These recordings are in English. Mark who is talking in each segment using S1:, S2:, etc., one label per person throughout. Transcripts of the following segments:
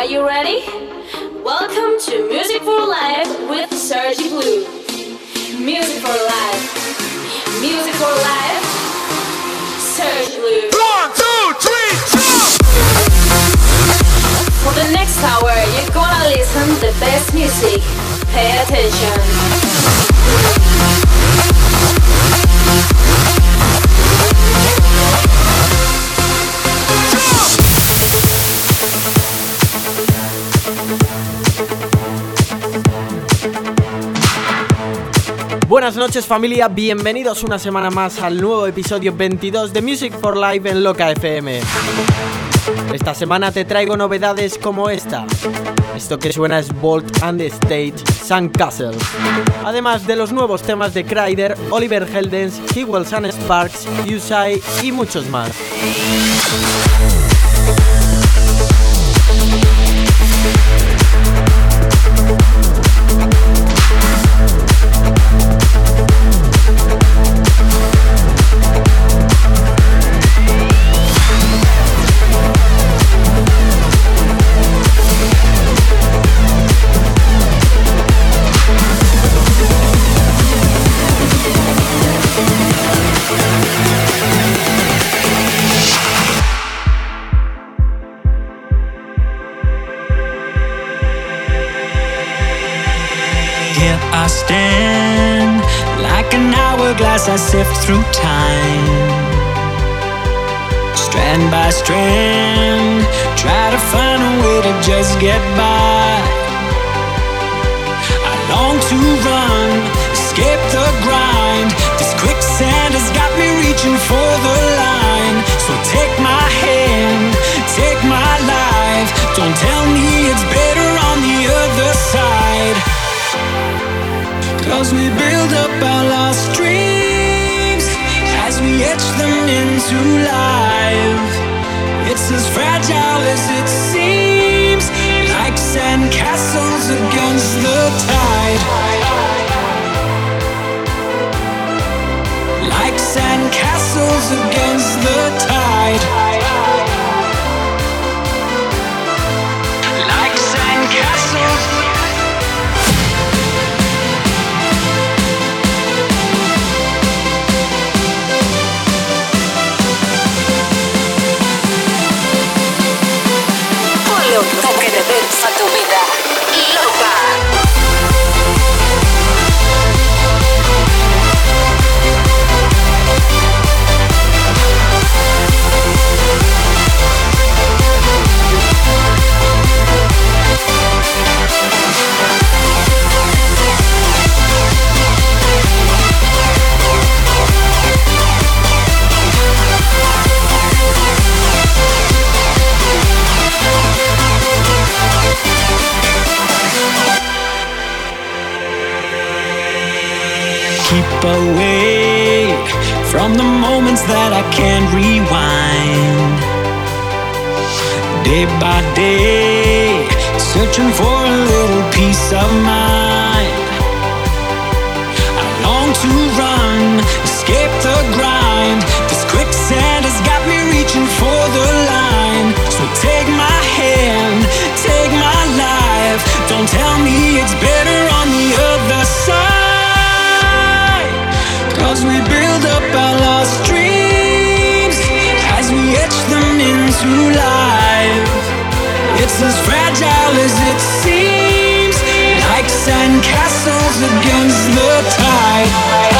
S1: Are you ready? Welcome to Music for Life with Sergi Blue. Music for Life. Music for Life. Sergi Blue.
S2: One, two, three, jump!
S1: For the next hour, you're gonna listen the best music. Pay attention.
S3: Buenas noches familia, bienvenidos una semana más al nuevo episodio 22 de Music for Life en Loca FM. Esta semana te traigo novedades como esta. Esto que suena es Bolt and the Stage Sandcastle. Además de los nuevos temas de Kryder, Oliver Heldens, Hewells and Sparks, Usai y muchos más.
S4: Through time. Strand by strand, try to find a way to just get by. I long to run, escape the grind. This quicksand has got me reaching for the line. So take my hand, take my life. Don't tell me it's better on the other side. Cause we build life. It's as fragile as it seems, like sand castles against the tide. Like sand castles against the tide. Away from the moments that I can't rewind. Day by day, searching for a little peace of mind. I long to run, escape the grind. It's as fragile as it seems, like sand castles against the tide.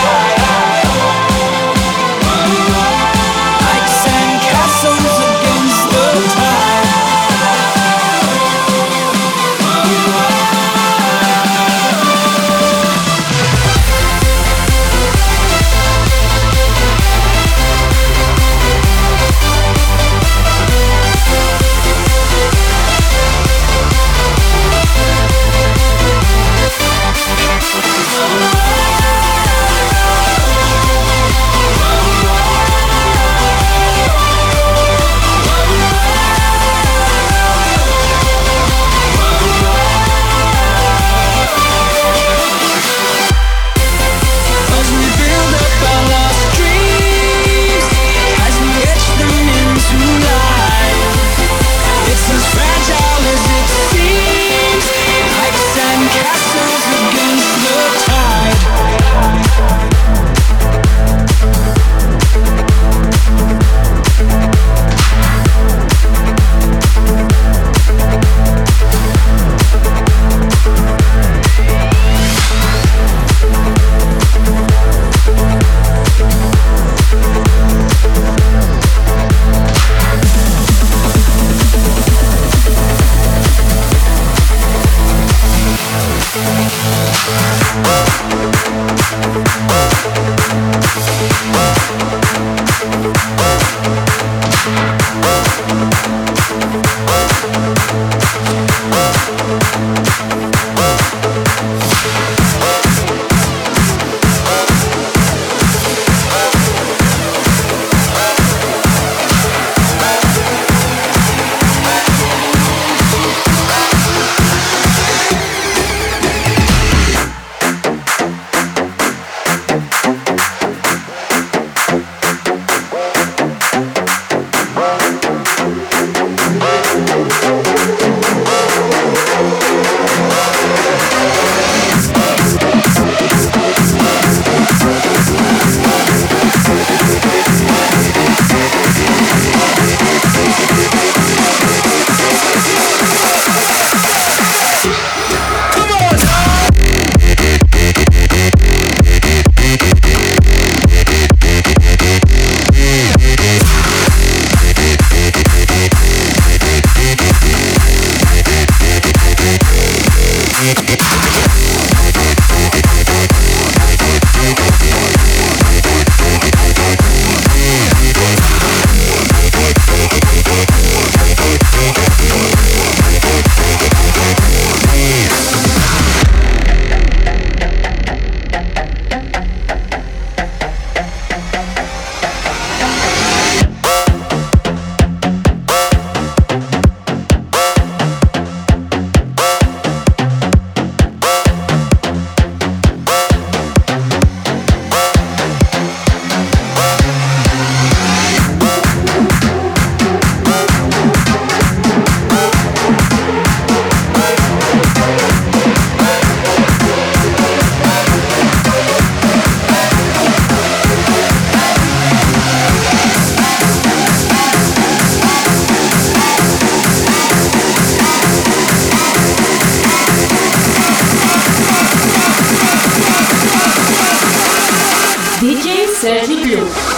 S1: DJ Sergi Blue.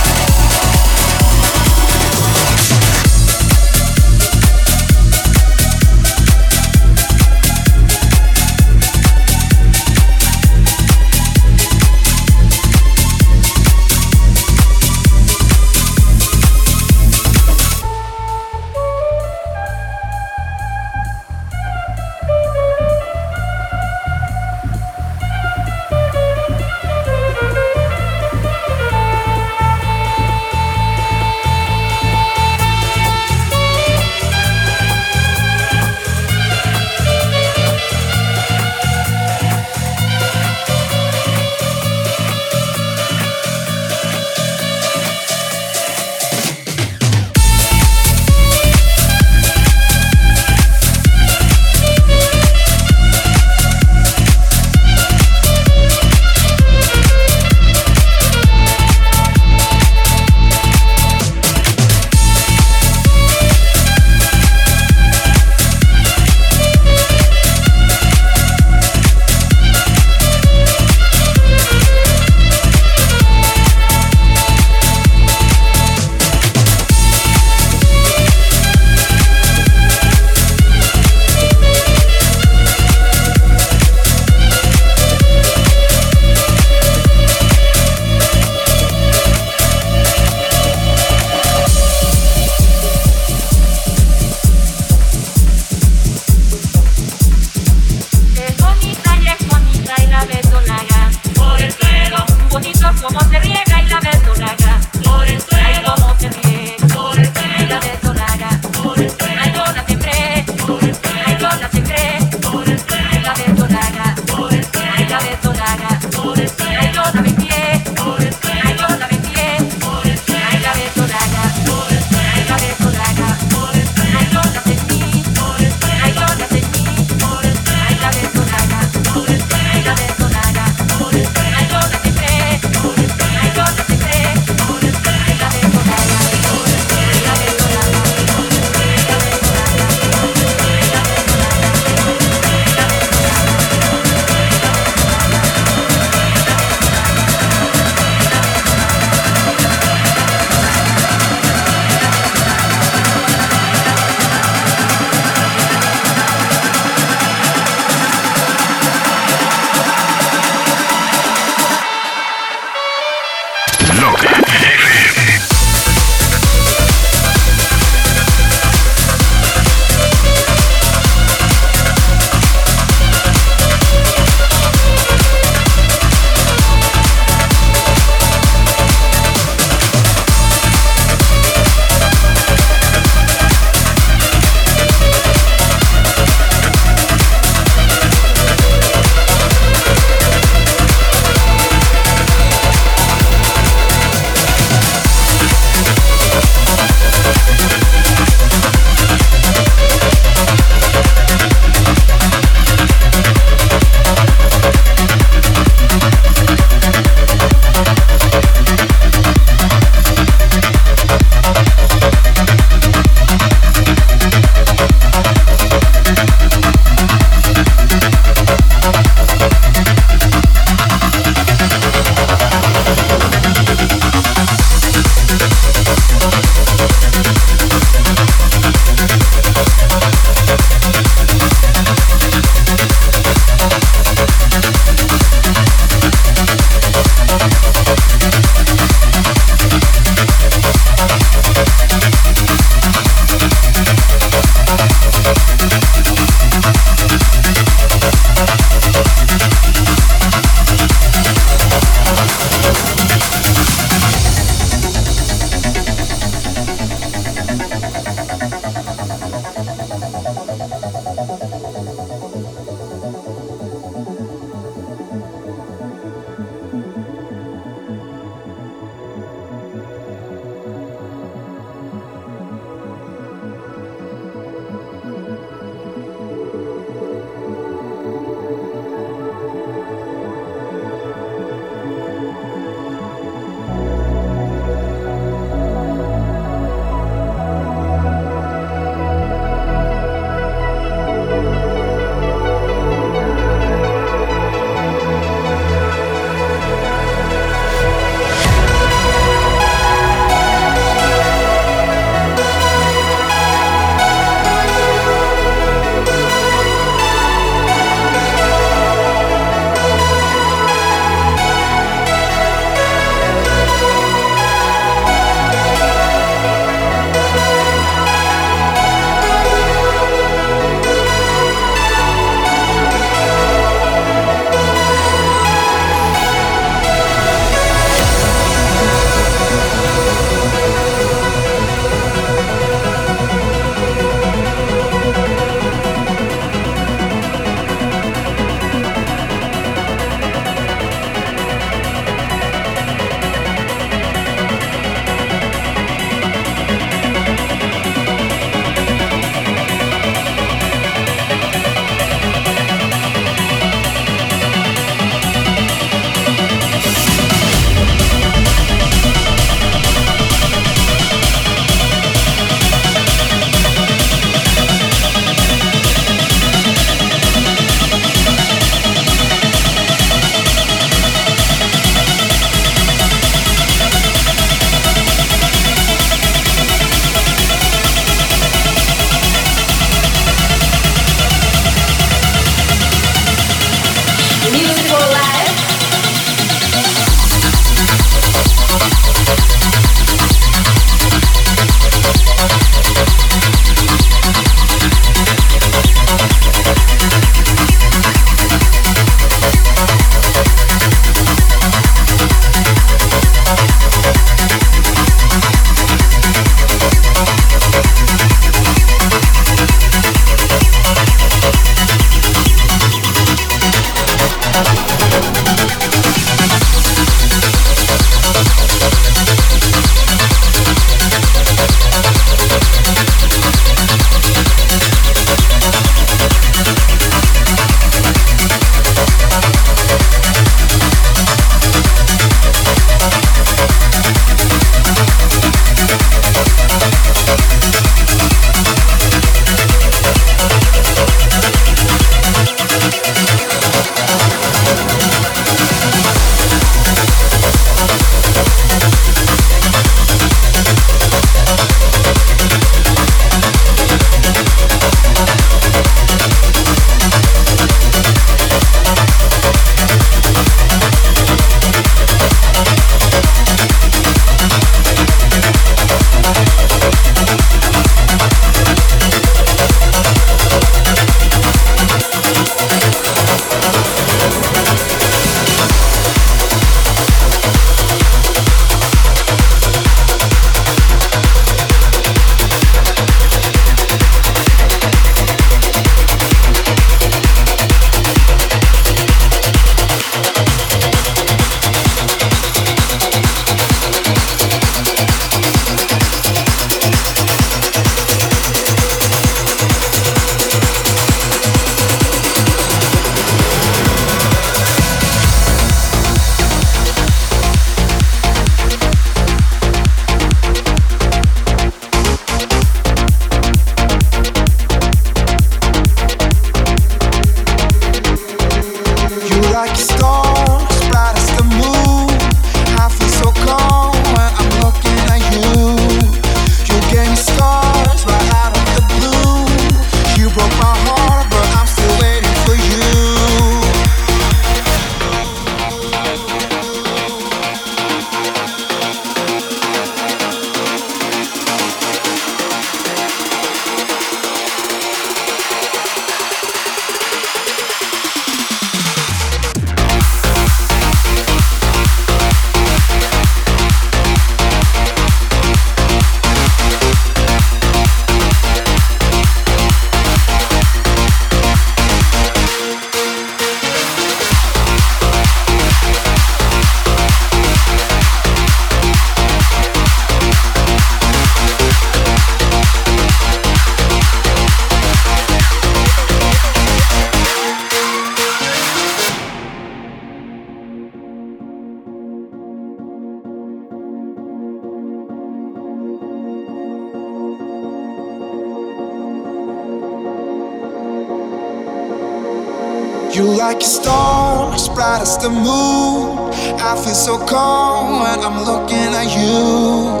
S2: Feel so calm when I'm looking at you.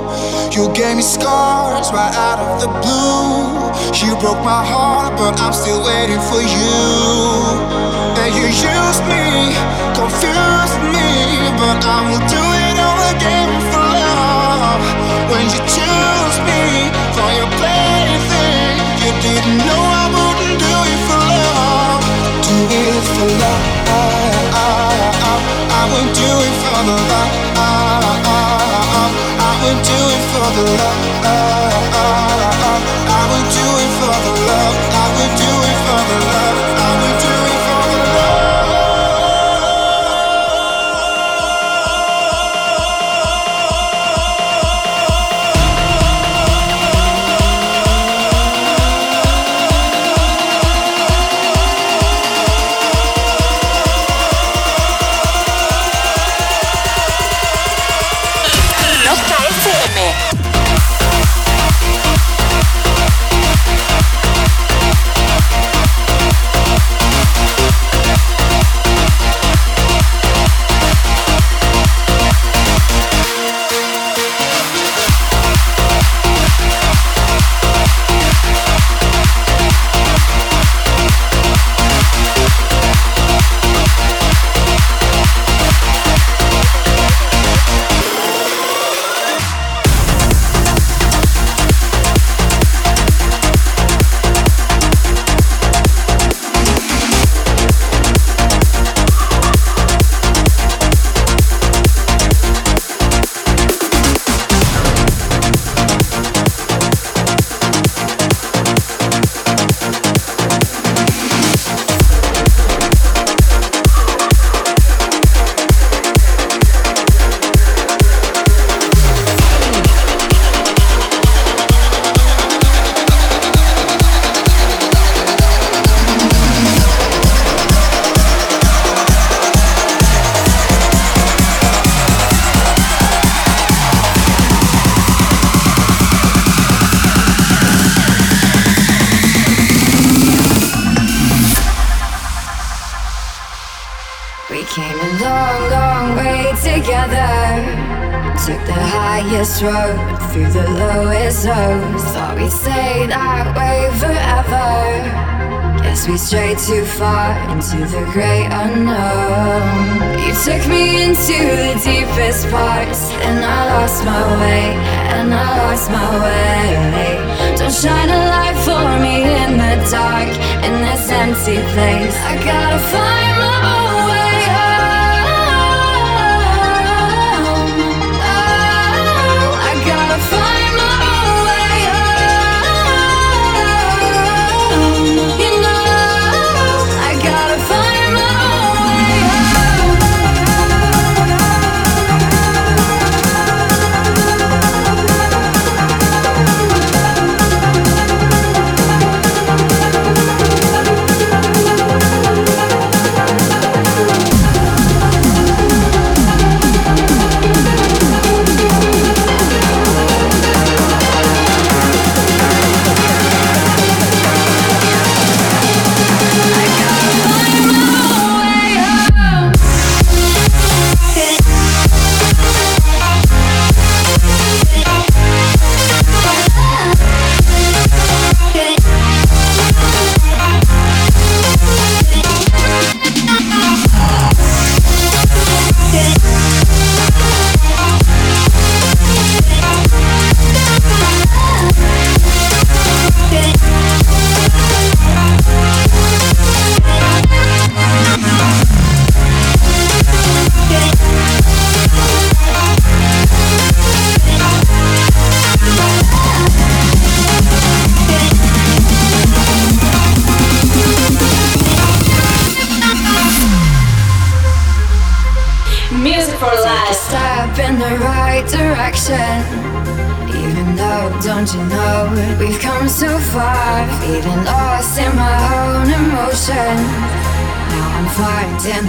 S2: You gave me scars right out of the blue. You broke my heart, but I'm still waiting for you. And you used me, confused me, but I will do it for the love. I would do it for the love.
S5: Road through the lowest lows. Thought we'd stay that way forever. Guess we strayed too far into the great unknown. You took me into the deepest parts, and I lost my way, and I lost my way. Don't shine a light for me in the dark, in this empty place. I gotta find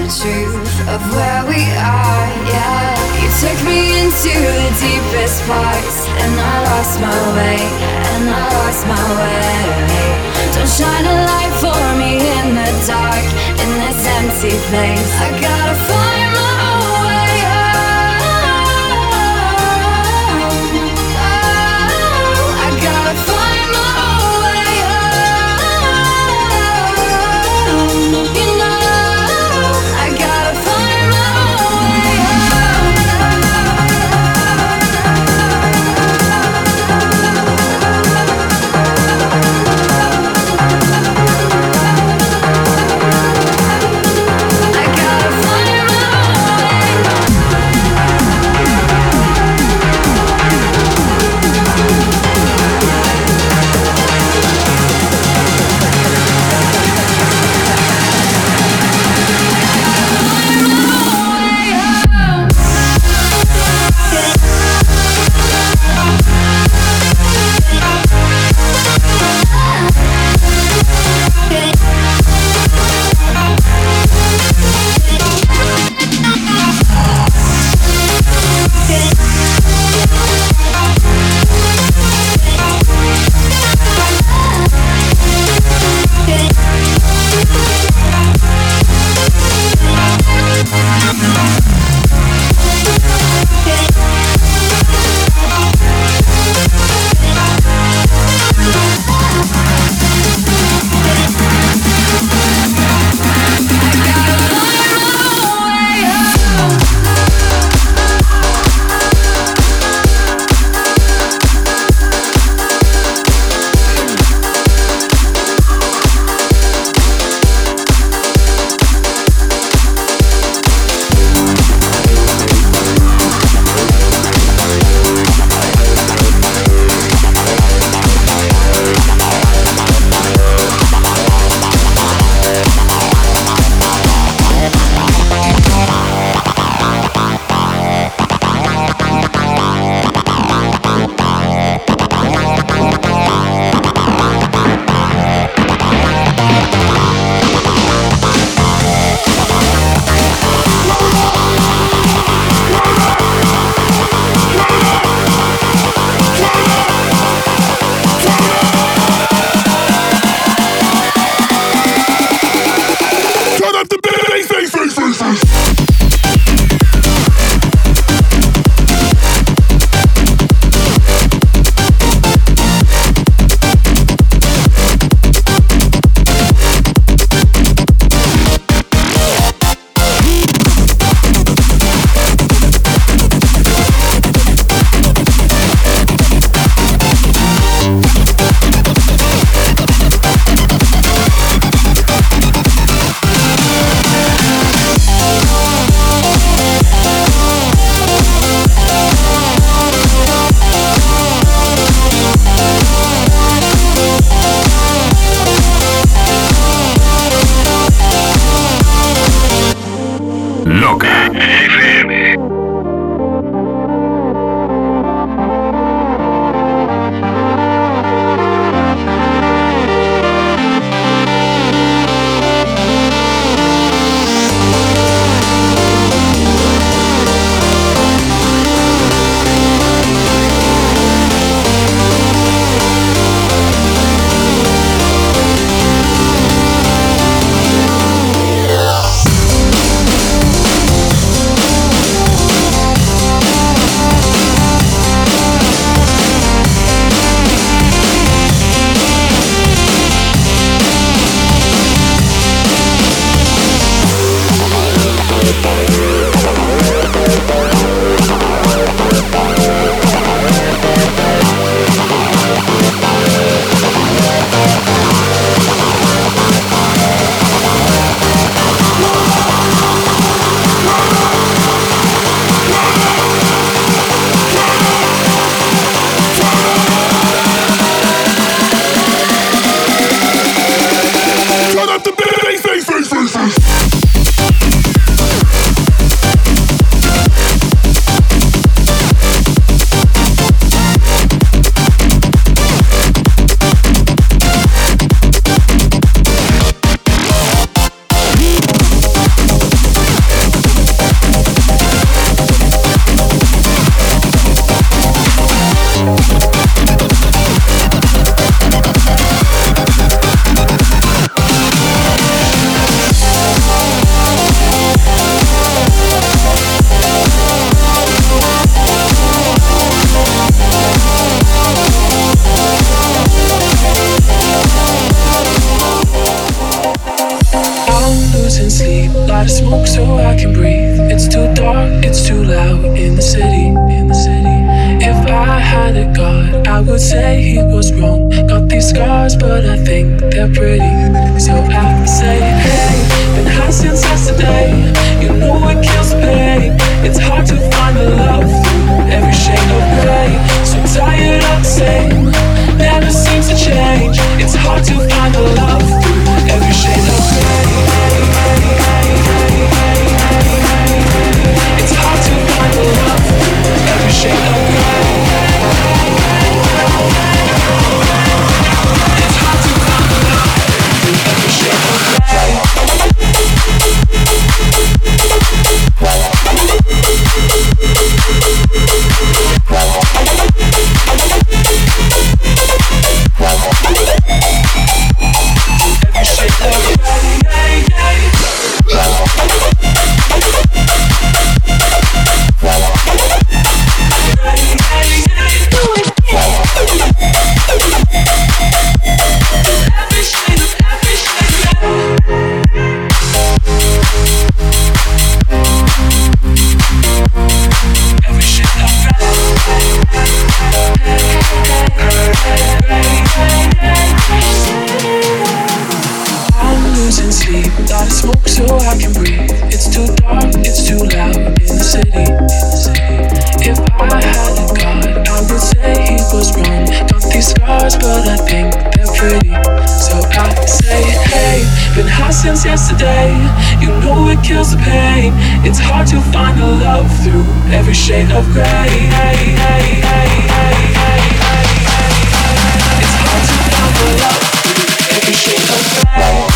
S5: truth of where we are, yeah. You took me into the deepest parts, and I lost my way, and I lost my way. Don't shine a light for me in the dark, in this empty place. I gotta find
S6: since yesterday. You know it kills the pain. It's hard to find the love through every shade of gray. It's hard to find the love through every shade of gray.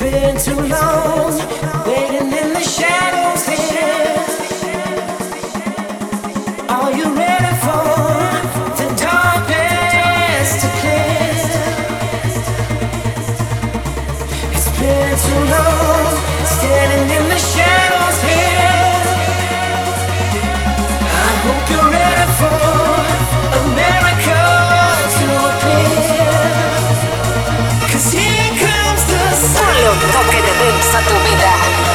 S6: been
S7: too long.
S8: regresa tu vida.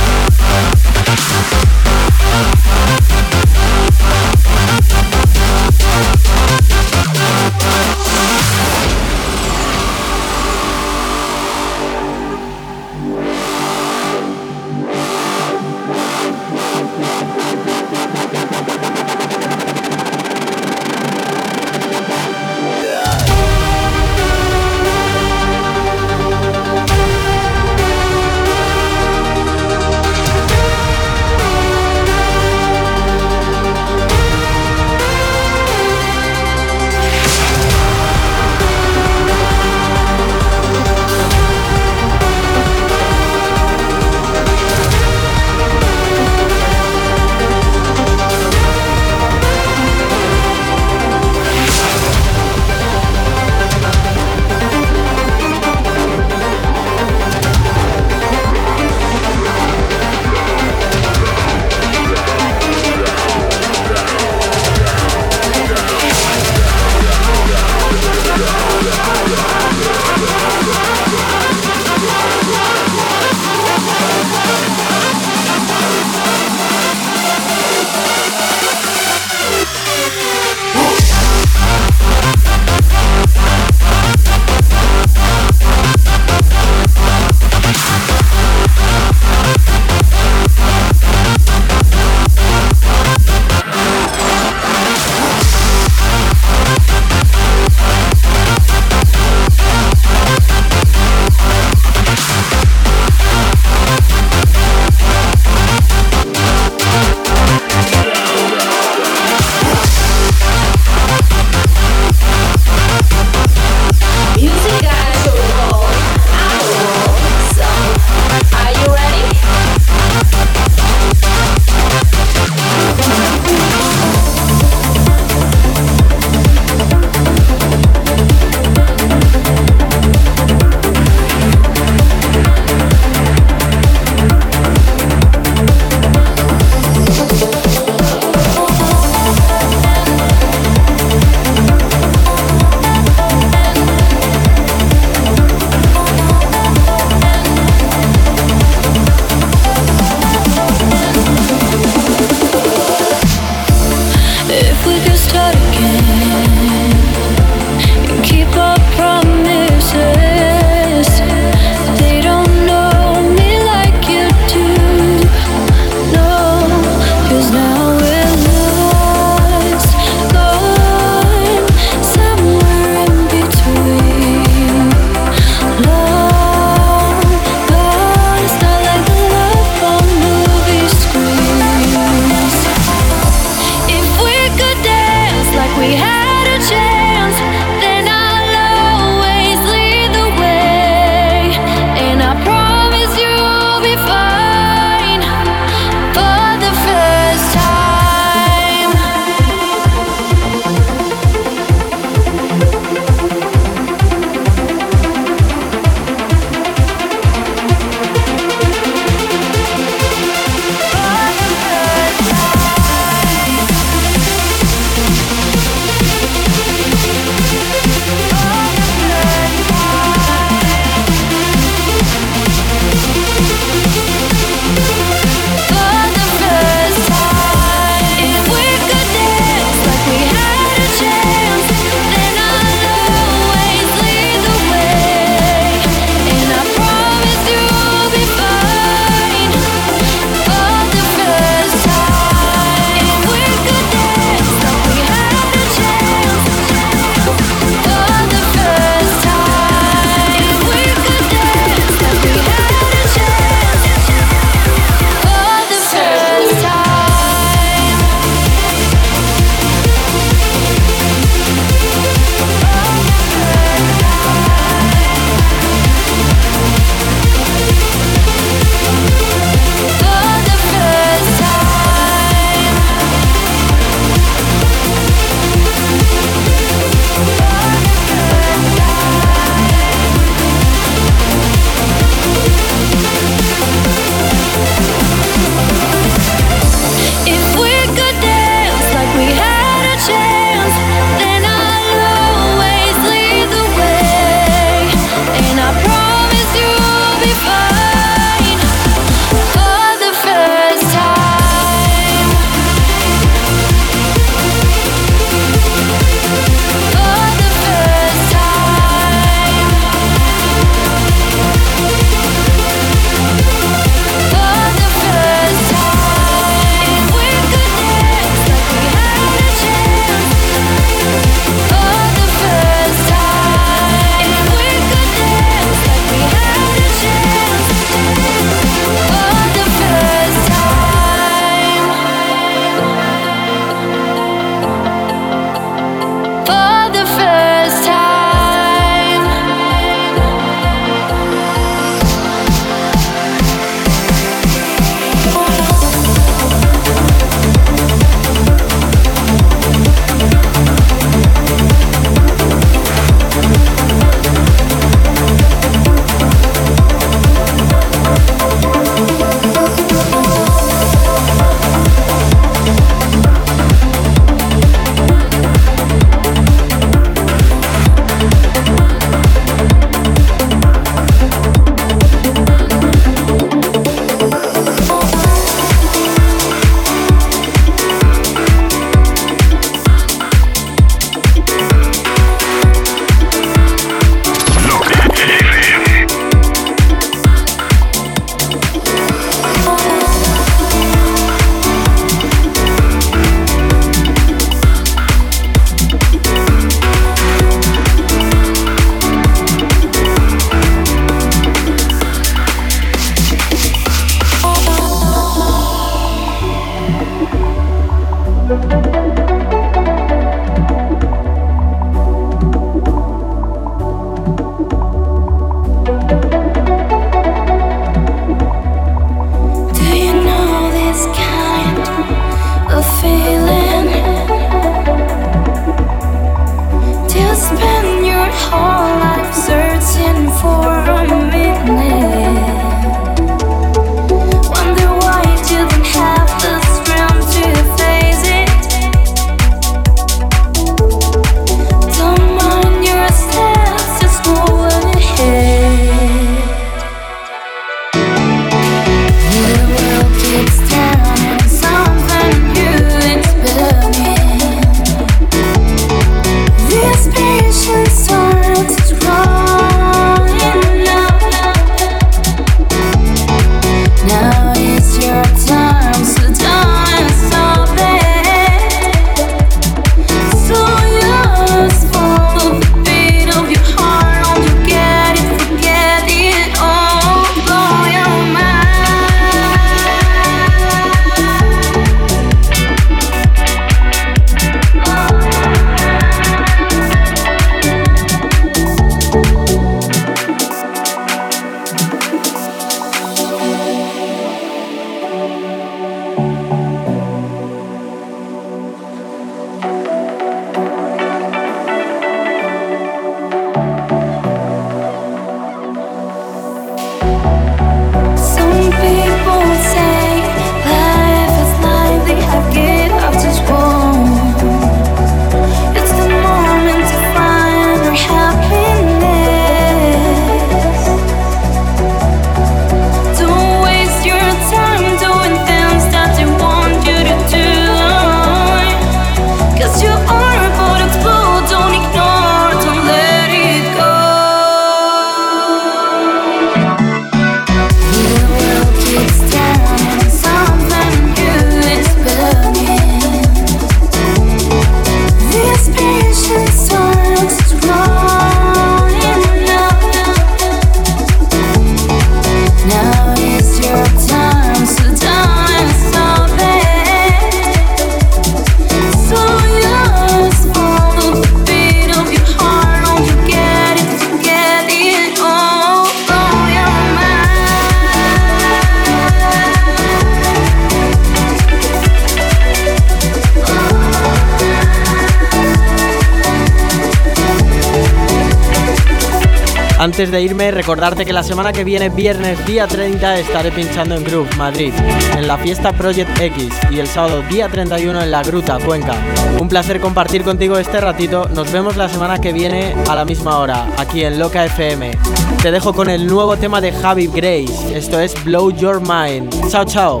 S3: Antes de irme, recordarte que la semana que viene, viernes día 30, estaré pinchando en Groove, Madrid, en la fiesta Project X y el sábado día 31 en La Gruta, Cuenca. Un placer compartir contigo este ratito. Nos vemos la semana que viene a la misma hora, aquí en Loca FM. Te dejo con el nuevo tema de Javi Grace. Esto es Blow Your Mind. Chao, chao.